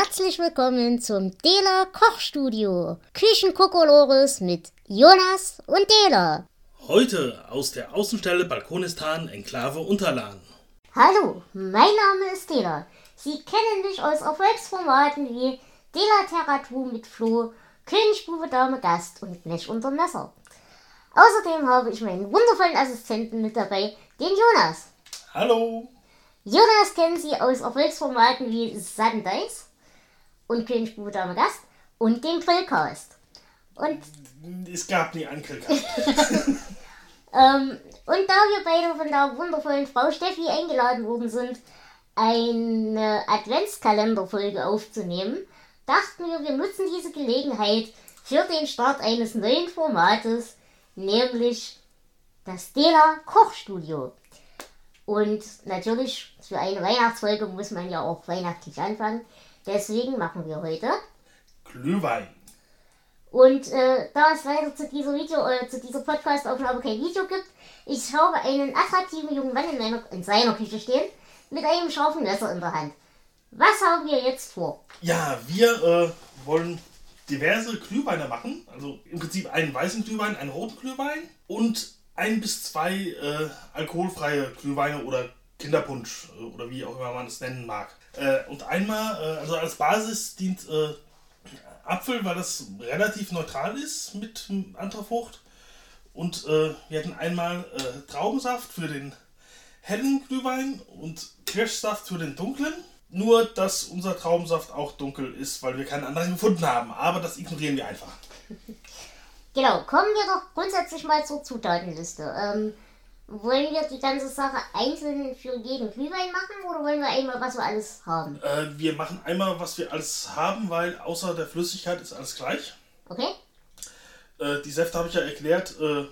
Herzlich willkommen zum Dela Kochstudio. Küchenkokolores mit Jonas und Dela. Heute aus der Außenstelle Balkonistan Enklave Unterlagen. Hallo, mein Name ist Dela. Sie kennen mich aus Erfolgsformaten wie Dela Terratu mit Flo, Königsbube Dame Gast und Blech unter Messer. Außerdem habe ich meinen wundervollen Assistenten mit dabei, den Jonas. Hallo. Jonas kennen Sie aus Erfolgsformaten wie Dice und Königsbube Dame Gast und den Grillcast. Und Es gab nie einen Grillcast. Ähm, und da wir beide von der wundervollen Frau Steffi eingeladen worden sind, eine Adventskalenderfolge aufzunehmen, dachten wir, wir nutzen diese Gelegenheit für den Start eines neuen Formates, nämlich das Dela Kochstudio. Und natürlich, für eine Weihnachtsfolge muss man ja auch weihnachtlich anfangen. Deswegen machen wir heute Glühwein. Und äh, da es leider zu dieser Video, äh, zu dieser Podcast-Aufnahme kein Video gibt, ich habe einen attraktiven jungen Mann in, meiner, in seiner Küche stehen, mit einem scharfen Messer in der Hand. Was haben wir jetzt vor? Ja, wir äh, wollen diverse Glühweine machen. Also im Prinzip einen weißen Glühwein, einen roten Glühwein und ein bis zwei äh, alkoholfreie Glühweine oder Kinderpunsch äh, oder wie auch immer man es nennen mag. Äh, und einmal, äh, also als Basis dient äh, Apfel, weil das relativ neutral ist mit anderer Frucht. Und äh, wir hatten einmal äh, Traubensaft für den hellen Glühwein und Kirschsaft für den dunklen. Nur, dass unser Traubensaft auch dunkel ist, weil wir keinen anderen gefunden haben. Aber das ignorieren wir einfach. Genau, kommen wir doch grundsätzlich mal zur Zutatenliste. Ähm, wollen wir die ganze Sache einzeln für jeden Glühwein machen oder wollen wir einmal, was wir alles haben? Äh, wir machen einmal, was wir alles haben, weil außer der Flüssigkeit ist alles gleich. Okay? Äh, die Säfte habe ich ja erklärt. Äh,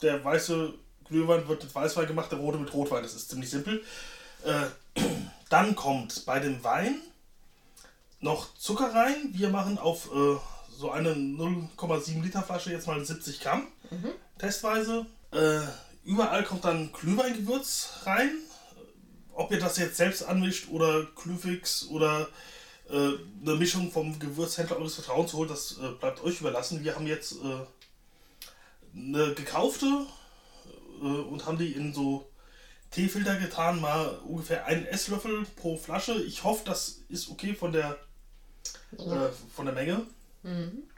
der weiße Glühwein wird mit Weißwein gemacht, der rote mit Rotwein. Das ist ziemlich simpel. Äh, dann kommt bei dem Wein noch Zucker rein. Wir machen auf äh, so eine 0,7 Liter Flasche jetzt mal 70 Gramm. Testweise. Überall kommt dann Glühweingewürz rein. Ob ihr das jetzt selbst anmischt oder Glühfix oder äh, eine Mischung vom Gewürzhändler eures Vertrauens holt, das äh, bleibt euch überlassen. Wir haben jetzt äh, eine gekaufte äh, und haben die in so Teefilter getan, mal ungefähr einen Esslöffel pro Flasche. Ich hoffe, das ist okay von der, Ja. äh, von der Menge.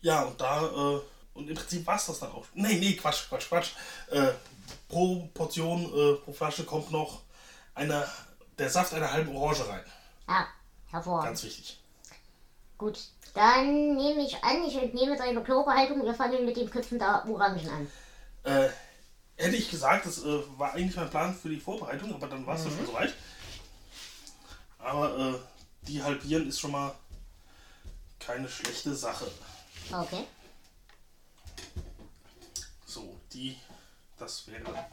Ja, und da, äh, und im Prinzip war es das dann auch. Nee, nee, Quatsch, Quatsch, Quatsch. Äh, pro Portion, äh, pro Flasche kommt noch eine, der Saft einer halben Orange rein. Ah, hervorragend. Ganz wichtig. Gut, dann nehme ich an, ich entnehme deine Klobehaltung, wir fangen mit dem Köpfen der Orangen an. Äh, hätte ich gesagt, das äh, war eigentlich mein Plan für die Vorbereitung, aber dann war es ja schon soweit. Aber äh, die halbieren ist schon mal keine schlechte Sache. Okay. Die, das wäre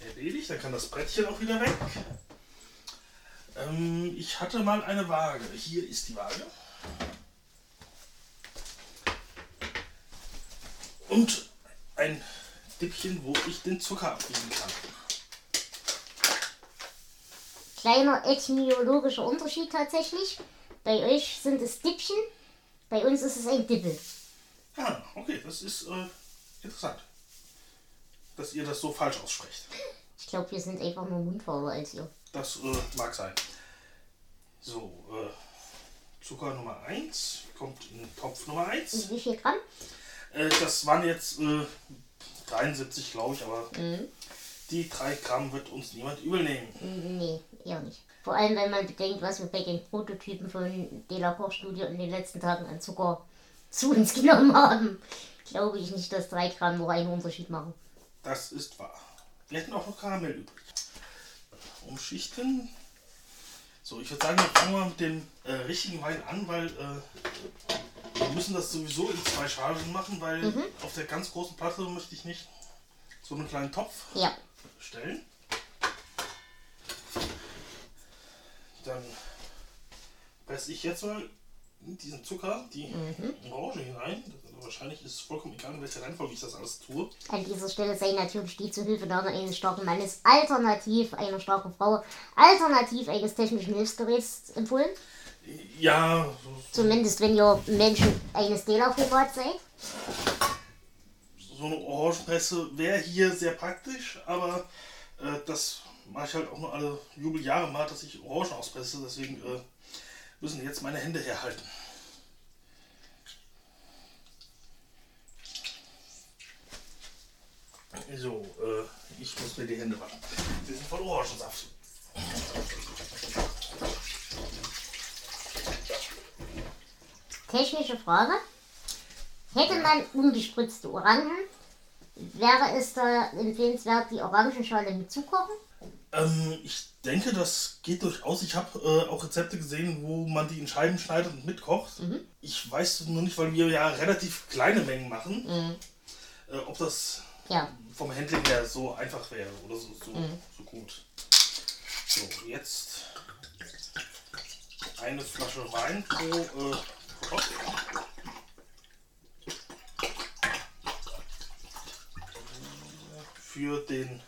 erledigt. Dann kann das Brettchen auch wieder weg. Ähm, ich hatte mal eine Waage. Hier ist die Waage. Und ein Dippchen, wo ich den Zucker abwiegen kann. Kleiner etymologischer Unterschied tatsächlich. Bei euch sind es Dippchen, bei uns ist es ein Dippel. Ah, okay, das ist äh, interessant. Dass ihr das so falsch aussprecht. Ich glaube, wir sind einfach nur mundfauler als ihr. Das äh, mag sein. So, äh, Zucker Nummer 1 kommt in Topf Nummer 1. Und wie viel Gramm? Äh, das waren jetzt äh, 73, glaube ich, aber die 3 Gramm wird uns niemand übel nehmen. Nee, eher nicht. Vor allem, wenn man bedenkt, was wir bei den Prototypen von Dela Koch Studio in den letzten Tagen an Zucker zu uns genommen haben. Glaube ich nicht, dass 3 Gramm nur einen Unterschied machen. Das ist wahr. Wir hätten auch noch Karamell übrig. Umschichten. So, ich würde sagen, wir fangen mal mit dem äh, richtigen Wein an, weil äh, wir müssen das sowieso in zwei Chargen machen, weil auf der ganz großen Platte möchte ich nicht so einen kleinen Topf Ja. stellen. Dann presse ich jetzt mal diesen Zucker die Orange hinein. Das, wahrscheinlich ist es vollkommen egal, in welcher Reihenfolge ich das alles tue. An dieser Stelle sei natürlich die Zuhilfenahme eines starken Mannes alternativ einer starken Frau, alternativ eines technischen Hilfsgeräts empfohlen. Ja, Zumindest wenn ihr Menschen eines Dela-Format seid. so eine Orangenpresse wäre hier sehr praktisch, aber äh, das mache ich halt auch nur alle Jubeljahre mal, dass ich Orangen auspresse. Deswegen äh, müssen jetzt meine Hände herhalten. So, äh, ich muss mir die Hände waschen. Die sind voll Orangensaft. Technische Frage. Hätte man ungespritzte Orangen, wäre es da empfehlenswert, die Orangenschale mitzukochen? Ähm, ich denke, das geht durchaus. Ich habe äh, auch Rezepte gesehen, wo man die in Scheiben schneidet und mitkocht. Ich weiß nur nicht, weil wir ja relativ kleine Mengen machen, äh, ob das Ja. vom Handling her so einfach wäre oder so, so, so gut. So, jetzt eine Flasche Wein pro äh, Topf. Für den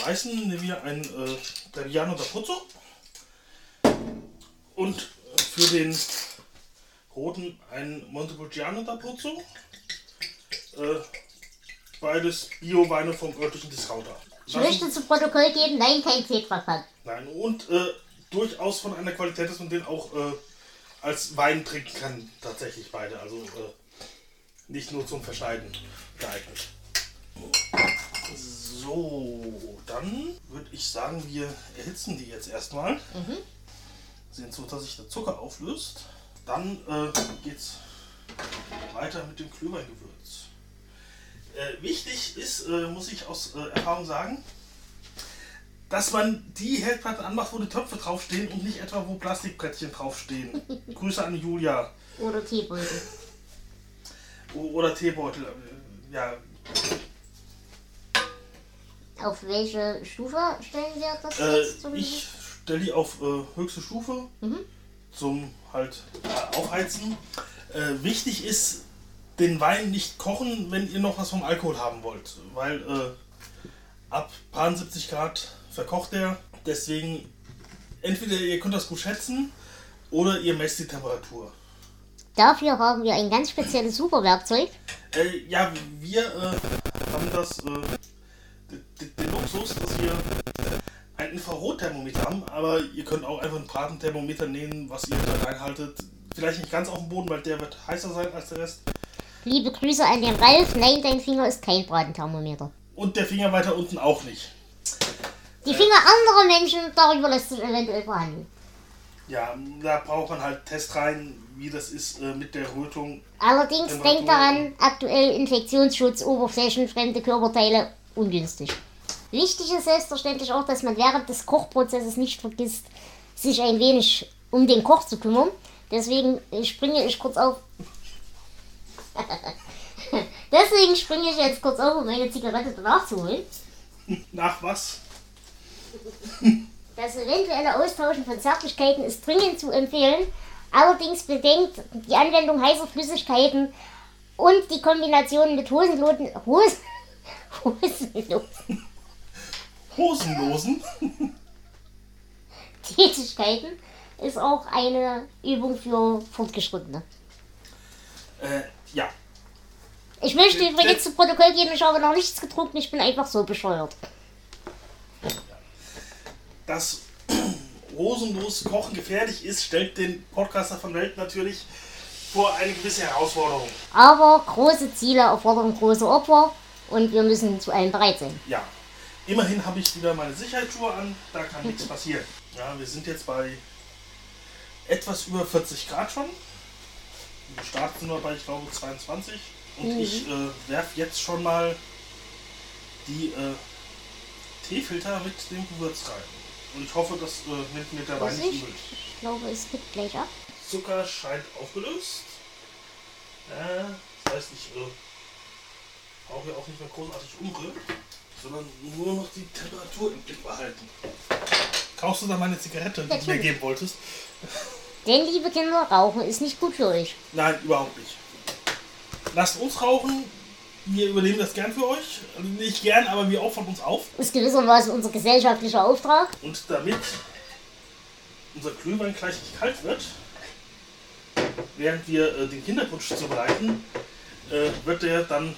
weißen nehmen wir ein äh, Trebbiano d'Abruzzo und für den roten ein Montepulciano d'Abruzzo. Äh, beides Bio-Weine vom örtlichen Discounter. Ich möchte zu Protokoll geben, nein, kein Tetrapack. Nein, und äh, durchaus von einer Qualität, dass man den auch äh, als Wein trinken kann, tatsächlich beide. Also äh, nicht nur zum Verschneiden geeignet. So, dann würde ich sagen, wir erhitzen die jetzt erstmal. Sehen zu, dass sich der Zucker auflöst. Dann äh, geht's weiter mit dem Glühweingewürz. Äh, wichtig ist, äh, muss ich aus äh, Erfahrung sagen, dass man die Herdplatte anmacht, wo die Töpfe draufstehen und nicht etwa, wo Plastikbrettchen draufstehen. Grüße an Julia. Oder Teebeutel. Oder Teebeutel. äh, Ja, Auf welche Stufe stellen wir das äh, jetzt ich stelle die auf äh, höchste Stufe zum halt äh, Aufheizen. Äh, wichtig ist, den Wein nicht kochen, wenn ihr noch was vom Alkohol haben wollt. Weil äh, ab paar 70 Grad verkocht der. Deswegen entweder ihr könnt das gut schätzen oder ihr messt die Temperatur. Dafür haben wir ein ganz spezielles Superwerkzeug. Äh, ja, wir äh, haben das, äh, den Luxus, dass wir ein Infrarotthermometer haben, aber ihr könnt auch einfach ein Bratenthermometer nehmen, was ihr da reinhaltet. Vielleicht nicht ganz auf dem Boden, weil der wird heißer sein als der Rest. Liebe Grüße an den Ralf. Nein, dein Finger ist kein Bratenthermometer. Und der Finger weiter unten auch nicht. Die Finger anderer Menschen, darüber lässt sich eventuell verhandeln. Ja, da braucht man halt Test rein, wie das ist äh, mit der Rötung. Allerdings denkt daran, aktuell Infektionsschutz, Oberflächen, fremde Körperteile, ungünstig. Wichtig ist selbstverständlich auch, dass man während des Kochprozesses nicht vergisst, sich ein wenig um den Koch zu kümmern. Deswegen springe ich kurz auf. Deswegen springe ich jetzt kurz auf, um meine Zigarette danach zu holen. Nach was? Das eventuelle Austauschen von Zärtlichkeiten ist dringend zu empfehlen. Allerdings bedenkt die Anwendung heißer Flüssigkeiten und die Kombination mit Hosenlosen, Hos, Hosenlosen Hosenlosen? Tätigkeiten ist auch eine Übung für Fortgeschrittene. äh, ja. Ich möchte Äh, übrigens zu Protokoll geben, ich habe noch nichts getrunken, ich bin einfach so bescheuert. dass rosenlos Kochen gefährlich ist, stellt den Podcaster von Welt natürlich vor eine gewisse Herausforderung. Aber große Ziele erfordern große Opfer und wir müssen zu allem bereit sein. Ja, immerhin habe ich wieder meine Sicherheitsschuhe an, da kann nichts passieren. Ja, wir sind jetzt bei etwas über 40 Grad schon. Wir starten nur bei, ich glaube, 22. Und ich äh, werfe jetzt schon mal die äh, Teefilter mit dem Gewürz rein. Und ich hoffe, das äh, nimmt mir der Wein nicht übel. ich glaube, es kippt gleich ab. Zucker scheint aufgelöst. Äh, das heißt, ich äh, brauche ja auch nicht mehr großartig umrühren, sondern nur noch die Temperatur im Blick behalten. Kaufst du da meine Zigarette, die du mir geben wolltest? Denn, liebe Kinder, Rauchen ist nicht gut für euch. Nein, überhaupt nicht. Lasst uns rauchen. Wir übernehmen das gern für euch. Also nicht gern, aber wir opfern uns auf. Ist gewissermaßen unser gesellschaftlicher Auftrag. Und damit unser Glühwein gleich nicht kalt wird, während wir äh, den Kinderpunsch zubereiten, äh, wird der dann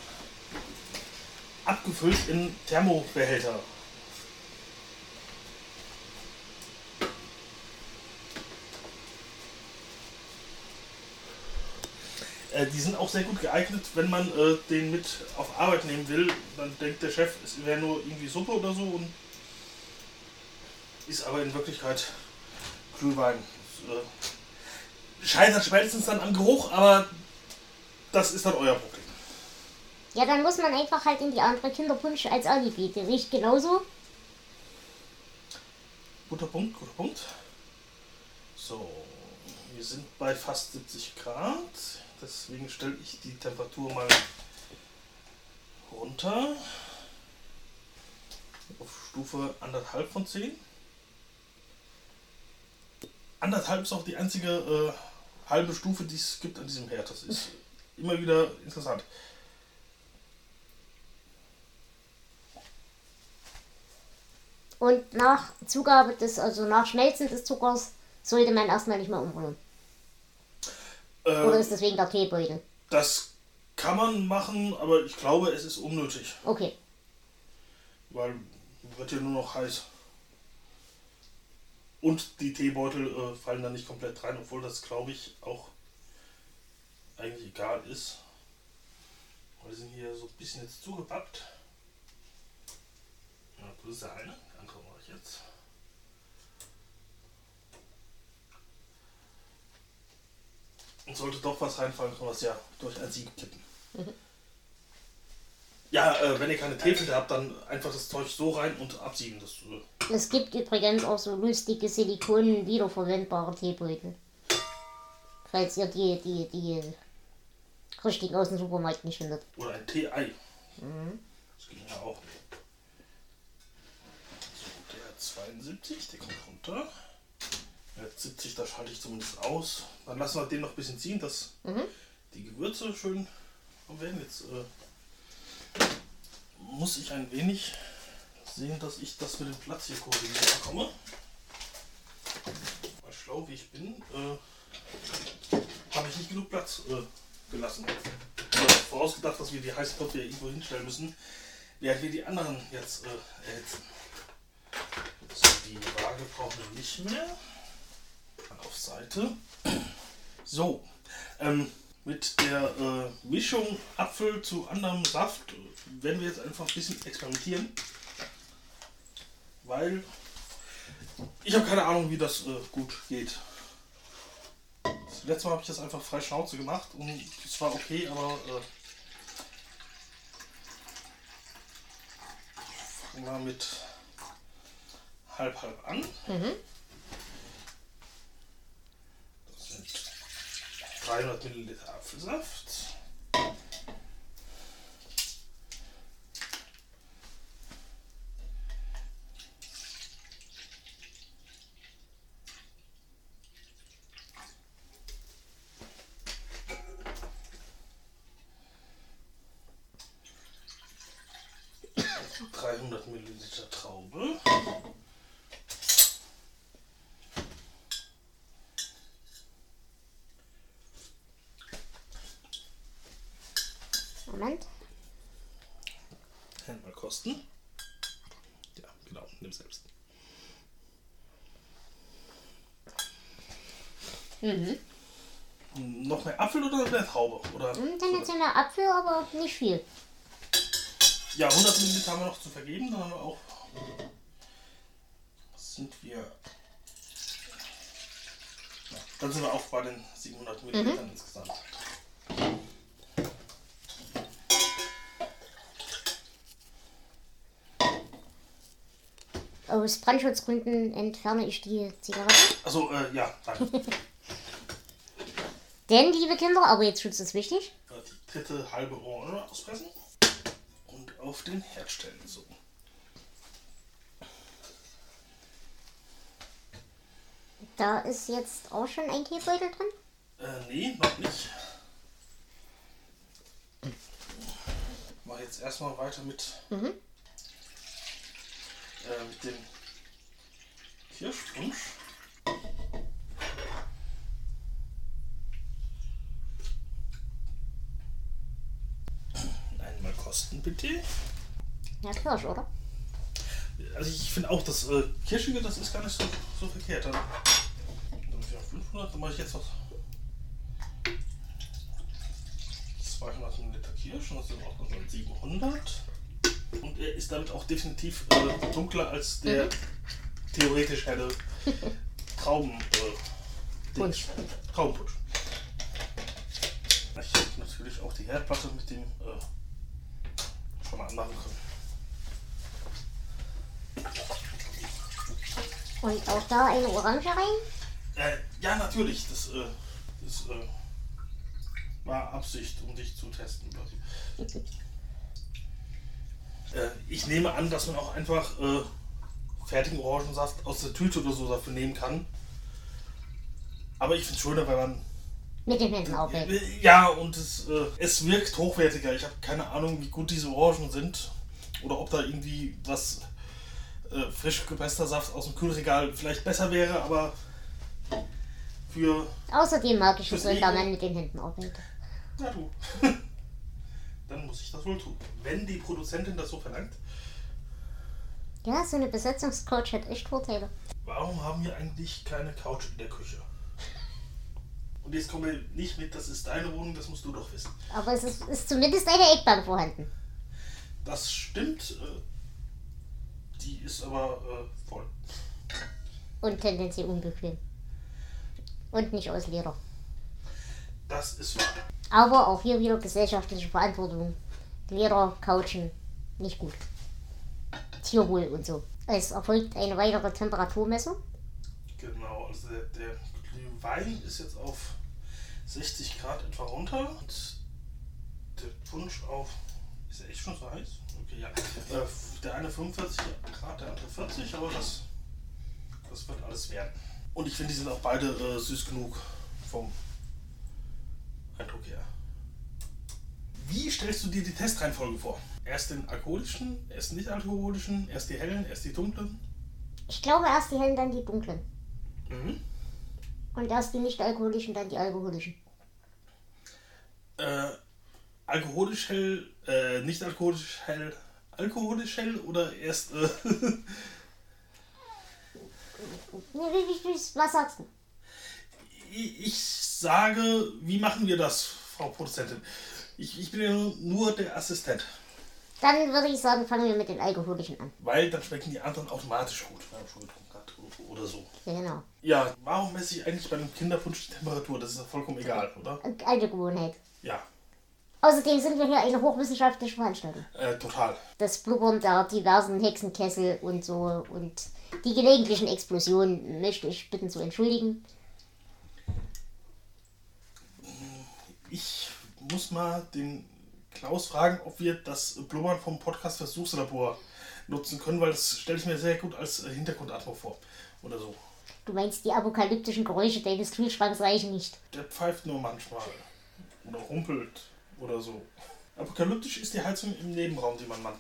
abgefüllt in Thermobehälter. Äh, die sind auch sehr gut geeignet, wenn man äh, den mit auf Arbeit nehmen will. Dann denkt der Chef, es wäre nur irgendwie Suppe oder so und ist aber in Wirklichkeit Glühwein. Das, äh, scheitert spätestens dann am Geruch, aber das ist dann euer Problem. Ja, dann muss man einfach halt in die andere Kinderpunsch als Alibi. Der riecht genauso. Guter Punkt, guter Punkt. So, wir sind bei fast 70 Grad. Deswegen stelle ich die Temperatur mal runter. Auf Stufe anderthalb von 10. Anderthalb ist auch die einzige äh, halbe Stufe, die es gibt an diesem Herd. Das ist immer wieder interessant. Und nach Zugabe des, also nach Schmelzen des Zuckers, sollte man erstmal nicht mehr umrühren. Äh, Oder ist das wegen der Teebeutel? das kann man machen, aber ich glaube, es ist unnötig. Okay. Weil wird ja nur noch heiß. Und die Teebeutel äh, fallen da nicht komplett rein, obwohl das glaube ich auch eigentlich egal ist. Weil die sind hier so ein bisschen jetzt zugepackt. Ja, ist der eine, der andere mache ich jetzt. Und sollte doch was reinfallen, kann man es ja durch ein Sieb kippen. Ja, äh, wenn ihr keine Teefilter habt, dann einfach das Zeug so rein und absieben. Das, äh, Es gibt übrigens auch so lustige Silikon wiederverwendbare Teebeutel. Falls ihr die, die, die richtigen aus dem Supermarkt nicht findet. oder ein Tee-Ei. Das ging ja auch. So, der hat 72, der kommt runter. Hat 70, da schalte ich zumindest aus. Dann lassen wir den noch ein bisschen ziehen, dass Mhm. die Gewürze schön werden. Jetzt äh, muss ich ein wenig sehen, dass ich das mit dem Platz hier koordiniert bekomme. Mal schlau wie ich bin, äh, habe ich nicht genug Platz äh, gelassen. Vorausgedacht, dass wir die heiße Topf hier irgendwo hinstellen müssen, während wir die anderen jetzt äh, erhitzen. So, die Waage brauchen wir nicht mehr. Seite. So, ähm, mit der äh, Mischung Apfel zu anderem Saft äh, werden wir jetzt einfach ein bisschen experimentieren. Weil ich habe keine Ahnung, wie das äh, gut geht. Das letzte Mal habe ich das einfach frei Schnauze gemacht und es war okay, aber äh, wir mit halb halb an. Mhm. Das sind 300 Milliliter Apfelsaft. Dreihundert Milliliter Traube. Moment. Hand mal kosten. Ja, genau, nimm selbst. Mhm. Noch mehr Apfel oder mehr Traube? Oder Und tendenziell ein Apfel, aber nicht viel. Ja, 100 Milliliter haben wir noch zu vergeben. Dann haben wir auch. Sind wir. Ja, dann sind wir auch bei den 700 Millilitern insgesamt. Aus Brandschutzgründen entferne ich die Zigarette. Also, äh, ja, danke. Denn, liebe Kinder, aber jetzt Schutz ist wichtig. die dritte halbe Orange auspressen und auf den Herd stellen. So. Da ist jetzt auch schon ein Teebeutel drin. Äh, nee, noch nicht. Ich mache jetzt erstmal weiter mit, Mhm. Äh, mit dem Kirschpunsch. Einmal kosten, bitte. Ja, Kirsch, oder? Also ich finde auch, das äh, Kirschige, das ist gar nicht so, so verkehrt. Dann, dann ich auf 500, dann mache ich jetzt noch 200 Liter Kirsch und das sind auch noch 700. Er ist damit auch definitiv äh, dunkler als der theoretisch helle Trauben. Äh, Punsch. Traubenpunsch. Ich hätte natürlich auch die Herdplatte mit dem äh, schon mal anmachen können. Und auch da eine Orange rein. Äh, ja, natürlich. Das, äh, das äh, war Absicht, um dich zu testen. äh, ich nehme an, dass man auch einfach äh, fertigen Orangensaft aus der Tüte oder so dafür nehmen kann. Aber ich finde es schöner, wenn man. Mit den Händen aufhängt. Äh, Ja, und es, äh, es wirkt hochwertiger. Ich habe keine Ahnung, wie gut diese Orangen sind. Oder ob da irgendwie was äh, frisch gepresster Saft aus dem Kühlregal vielleicht besser wäre, aber für Außerdem mag ich es, wenn. Mann mit den Händen aufhängt. Na du. Dann muss ich das wohl tun. Wenn die Produzentin das so verlangt. Ja, so eine Besetzungscoach hat echt Vorteile. Warum haben wir eigentlich keine Couch in der Küche? Und jetzt kommen wir nicht mit, das ist deine Wohnung, das musst du doch wissen. Aber es ist, ist zumindest eine Eckbank vorhanden. Das stimmt. Äh, die ist aber äh, voll. Und tendenziell unbequem. Und nicht aus Leder. Das ist wahr. Aber auch hier wieder gesellschaftliche Verantwortung. Leder, Couchen, nicht gut. Tierwohl und so. Es erfolgt eine weitere Temperaturmessung. Genau, also der, der Glühwein ist jetzt auf 60 Grad etwa runter. Und der Punsch auf. Ist er echt schon so heiß? Okay, ja. Äh, der eine 45 Grad, der andere 40, aber das, das wird alles werden. Und ich finde, die sind auch beide äh, süß genug vom Eindruck her. Wie stellst du dir die Testreihenfolge vor? Erst den alkoholischen, erst den nicht alkoholischen, erst die hellen, erst die dunklen? Ich glaube erst die hellen, dann die dunklen. Mhm. Und erst die nicht alkoholischen, dann die alkoholischen. Äh, alkoholisch hell, äh, nicht alkoholisch hell, alkoholisch hell oder erst, äh, was sagst du? Ich sage, wie machen wir das, Frau Produzentin? Ich, ich bin ja nur der Assistent, Dann würde ich sagen, fangen wir mit den alkoholischen an. weil dann schmecken die anderen automatisch gut, wenn man schon getrunken hat oder so. Ja, genau. Ja, warum messe ich eigentlich bei einem Kinderpunsch die Temperatur? Das ist ja vollkommen egal, oder? Alte Gewohnheit. Ja, Außerdem sind wir hier eine hochwissenschaftliche Veranstaltung. äh, total. Das Blubbern der diversen Hexenkessel und so und die gelegentlichen Explosionen möchte ich bitten zu entschuldigen. Ich muss mal den Klaus fragen, ob wir das Blubbern vom Podcast Versuchslabor nutzen können, weil das stelle ich mir sehr gut als äh, Hintergrundatmo vor. Oder so. Du meinst, die apokalyptischen Geräusche deines Kühlschranks reichen nicht. Der pfeift nur manchmal. Oder rumpelt. Oder so. Apokalyptisch ist die Heizung im Nebenraum, die man man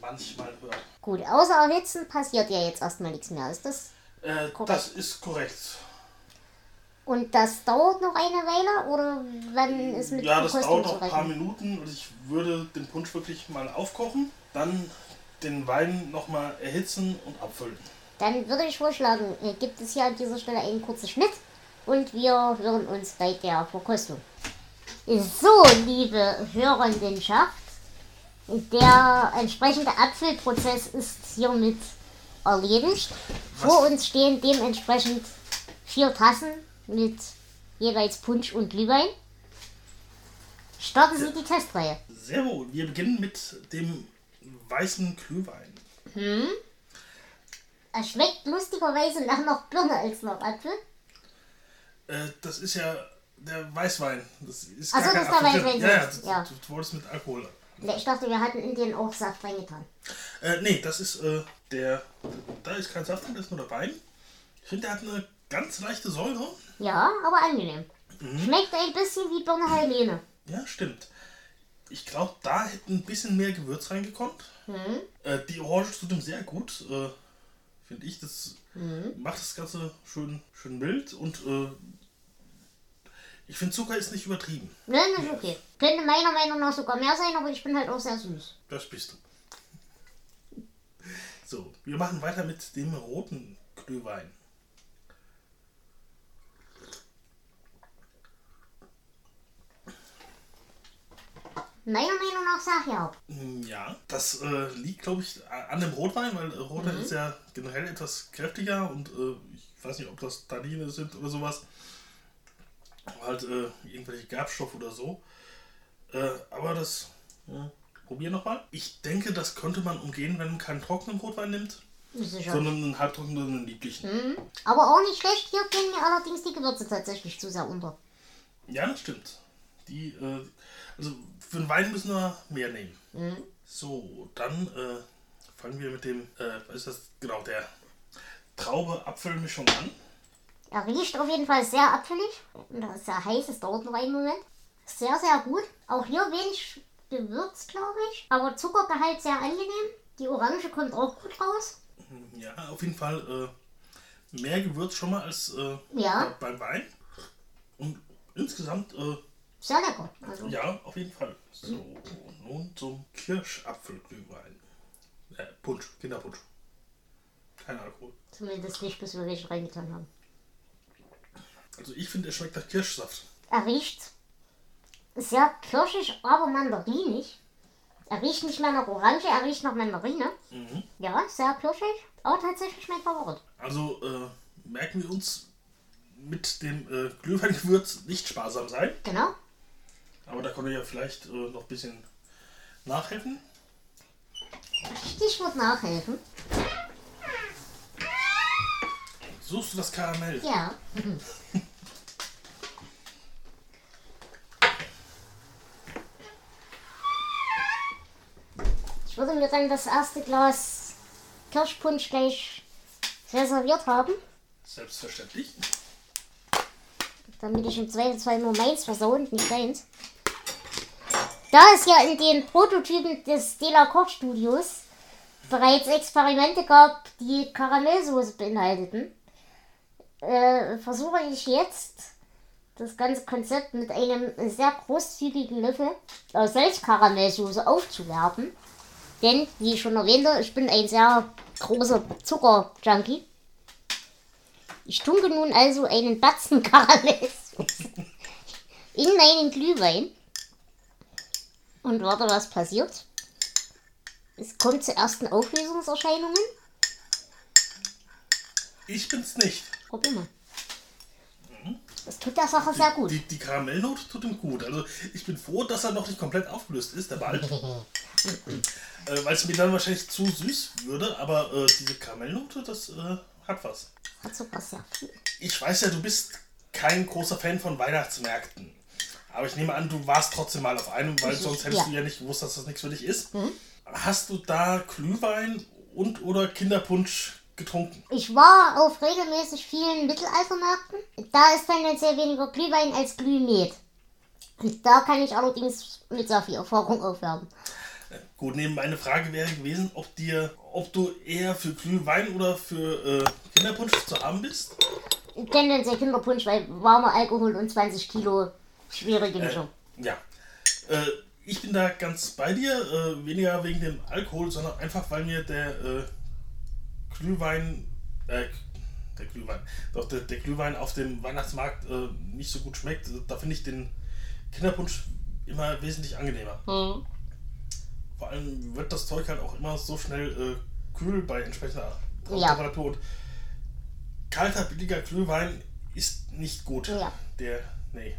manchmal hört. Gut, außer Erhitzen passiert ja jetzt erstmal nichts mehr. Ist das? Äh, Korrekt. das ist korrekt. Und das dauert noch eine Weile oder wann ist mit Ja, das Verkostung dauert noch ein paar? Minuten und ich würde den Punsch wirklich mal aufkochen, dann den Wein nochmal erhitzen und abfüllen. Dann würde ich vorschlagen, gibt es hier an dieser Stelle einen kurzen Schnitt und wir hören uns bei der Verkostung. So, liebe Hörendenschaft, der entsprechende Apfelprozess ist hiermit erledigt. Vor uns stehen dementsprechend vier Tassen mit jeweils Punsch und Glühwein. Starten Sie die Testreihe. Sehr wohl. Wir beginnen mit dem weißen Glühwein. Er schmeckt lustigerweise nach noch Birne als nach Apfel. Äh, das ist ja der Weißwein. Das ist Ach so, gar kein das ist der. Weißwein Ja, ja, du, ja. Du, du wolltest mit Alkohol. Ich dachte, wir hatten in den auch Saft reingetan. Äh, nee, das ist äh, der. Da ist kein Saft drin, das ist nur der Wein. Ich finde, der hat eine ganz leichte Säure. Ja, aber angenehm. Mhm. Schmeckt ein bisschen wie Birne Halmene. Ja, stimmt. Ich glaube, da hätte ein bisschen mehr Gewürz reingekommen. Hm? Äh, die Orange tut ihm sehr gut. Äh, Finde ich, das Mhm. macht das Ganze schön, schön mild und äh, Ich finde, Zucker ist nicht übertrieben. Nein, das ist okay. Könnte meiner Meinung nach sogar mehr sein, aber ich bin halt auch sehr süß. Das bist du. So, wir machen weiter mit dem roten Glühwein. Meiner Meinung nach sag ja. Ja, das äh, liegt, glaube ich, an dem Rotwein, weil äh, Rotwein ist ja generell etwas kräftiger und äh, ich weiß nicht, ob das Tannine sind oder sowas. Halt äh, irgendwelche Gerbstoffe oder so. Äh, aber das. Ja, probier nochmal. Ich denke, das könnte man umgehen, wenn man keinen trockenen Rotwein nimmt, Sicher. sondern einen halbtrockenen, einen lieblichen. Mhm. Aber auch nicht schlecht. Hier gehen mir allerdings die Gewürze tatsächlich zu sehr unter. Ja, das stimmt. Die, äh, also für den Wein müssen wir mehr nehmen. So, dann äh, fangen wir mit dem, äh, was ist das? Genau, der Traube-Apfelmischung an. Er riecht auf jeden Fall sehr apfelig. Und das ist sehr heiß, es dauert noch einen Moment. Sehr, sehr gut. Auch hier wenig Gewürz, glaube ich. Aber Zuckergehalt sehr angenehm. Die Orange kommt auch gut raus. Ja, auf jeden Fall äh, mehr Gewürz schon mal als äh, Ja. beim Wein. Und insgesamt, äh, Sehr lecker. Also, ja, auf jeden Fall. So, nun zum Kirschapfelglühwein. Äh, Punsch, Kinderpunsch. Kein Alkohol. zumindest nicht, bis wir welche reingetan haben. Also ich finde, er schmeckt nach Kirschsaft. Er riecht sehr kirschig, aber mandarinig. Er riecht nicht mehr nach Orange, er riecht nach Mandarine. Ja, sehr kirschig, aber tatsächlich mein Favorit. Also äh, merken wir uns mit dem äh, Glühweingewürz nicht sparsam sein. Genau. Aber da konnte ja vielleicht äh, noch ein bisschen nachhelfen. Stichwort nachhelfen. Suchst du das Karamell? Ja. Ich würde mir dann das erste Glas Kirschpunsch gleich reserviert haben, Selbstverständlich. damit ich im Zweifelsfall nur meins versaue und nicht deins. Da es ja in den Prototypen des Stella Koch Studios bereits Experimente gab, die Karamellsoße beinhalteten, äh, versuche ich jetzt das ganze Konzept mit einem sehr großzügigen Löffel aus Salzkaramellsoße aufzuwerten. Denn, wie ich schon erwähnte, ich bin ein sehr großer Zuckerjunkie. Ich tunke nun also einen Batzen Karamellsoße in meinen Glühwein. Und warte, was passiert. Es kommt zu ersten Auflösungserscheinungen. Ich bin's nicht. Probier mal. Das tut der Sache sehr gut. Die, die Karamellnote tut ihm gut. Also ich bin froh, dass er noch nicht komplett aufgelöst ist, der Wald. äh, Weil es mir dann wahrscheinlich zu süß würde, aber äh, diese Karamellnote, das äh, hat was. Hat sehr viel. Ich weiß ja, du bist kein großer Fan von Weihnachtsmärkten. Aber ich nehme an, du warst trotzdem mal auf einem, weil Ich- sonst hättest ja. Mhm. du ja nicht gewusst, dass das nichts für dich ist. Hast du da Glühwein und oder Kinderpunsch getrunken? Ich war auf regelmäßig vielen Mittelaltermärkten. Da ist tendenziell weniger Glühwein als Glühmet. Und da kann ich allerdings mit sehr viel Erfahrung aufwerben. Gut, neben meine Frage wäre gewesen, ob dir, ob du eher für Glühwein oder für äh, Kinderpunsch zu haben bist. Tendenziell Kinderpunsch, weil warmer Alkohol und 20 Kilo schwierige Mischung. Ja. Äh, ich bin da ganz bei dir, äh, weniger wegen dem Alkohol, sondern einfach, weil mir der äh, Glühwein, äh, der Glühwein, doch der, der Glühwein auf dem Weihnachtsmarkt äh, nicht so gut schmeckt. Da finde ich den Kinderpunsch immer wesentlich angenehmer. Hm. Vor allem wird das Zeug halt auch immer so schnell äh, kühl bei entsprechender Ja. Temperatur. Und kalter, billiger Glühwein ist nicht gut. Ja. Der, nee.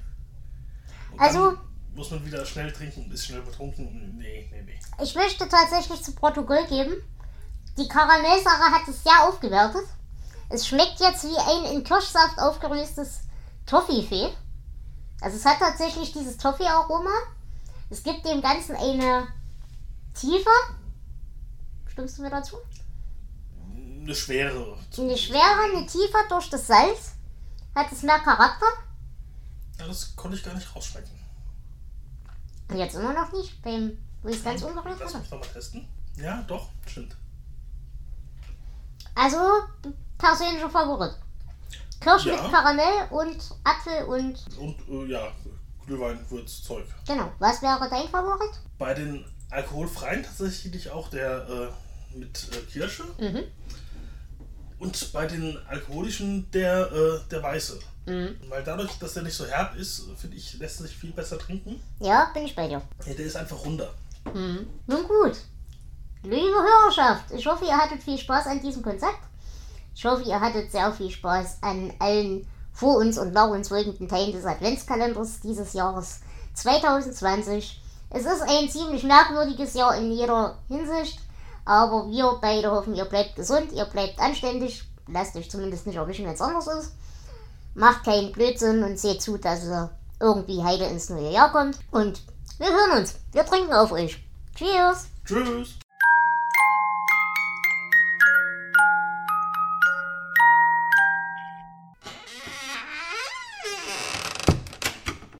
Und Also- muss man wieder schnell trinken ist schnell betrunken. Nee, nee, nee. Ich möchte tatsächlich zu Protokoll geben, die Karamellsache hat es sehr aufgewertet. Es schmeckt jetzt wie ein in Kirschsaft aufgelöstes Toffifee. Also es hat tatsächlich dieses Toffee-Aroma. Es gibt dem Ganzen eine Tiefe. Stimmst du mir dazu? Eine schwere. Eine Schwere, eine Tiefe durch das Salz. Hat es mehr Charakter. Ja, das konnte ich gar nicht rausschmecken. Und jetzt immer noch nicht, beim, wo ich es ganz unberührt Lass hatte. mich nochmal testen. Ja, doch, stimmt. Also, persönlicher Favorit. Kirsch Ja. mit Karamell und Apfel und. Und äh, ja, Glühwein, Würzzeug. Genau. Was wäre dein Favorit? Bei den alkoholfreien tatsächlich auch der äh, mit äh, Kirsche. Mhm. Und bei den alkoholischen der, äh, der weiße. Mhm. Weil dadurch, dass der nicht so herb ist, finde ich, lässt sich viel besser trinken. Ja, bin ich bei dir. Ja, der ist einfach runder. Mhm. Nun gut. Liebe Hörerschaft, ich hoffe, ihr hattet viel Spaß an diesem Konzept. Ich hoffe, ihr hattet sehr viel Spaß an allen vor uns und nach uns folgenden Teilen des Adventskalenders dieses Jahres 2020. Es ist ein ziemlich merkwürdiges Jahr in jeder Hinsicht, aber wir beide hoffen, ihr bleibt gesund, ihr bleibt anständig, lasst euch zumindest nicht erwischen, wenn es anders ist. Macht keinen Blödsinn und seht zu, dass ihr irgendwie heile ins neue Jahr kommt. Und wir hören uns. Wir trinken auf euch. Cheers! Tschüss!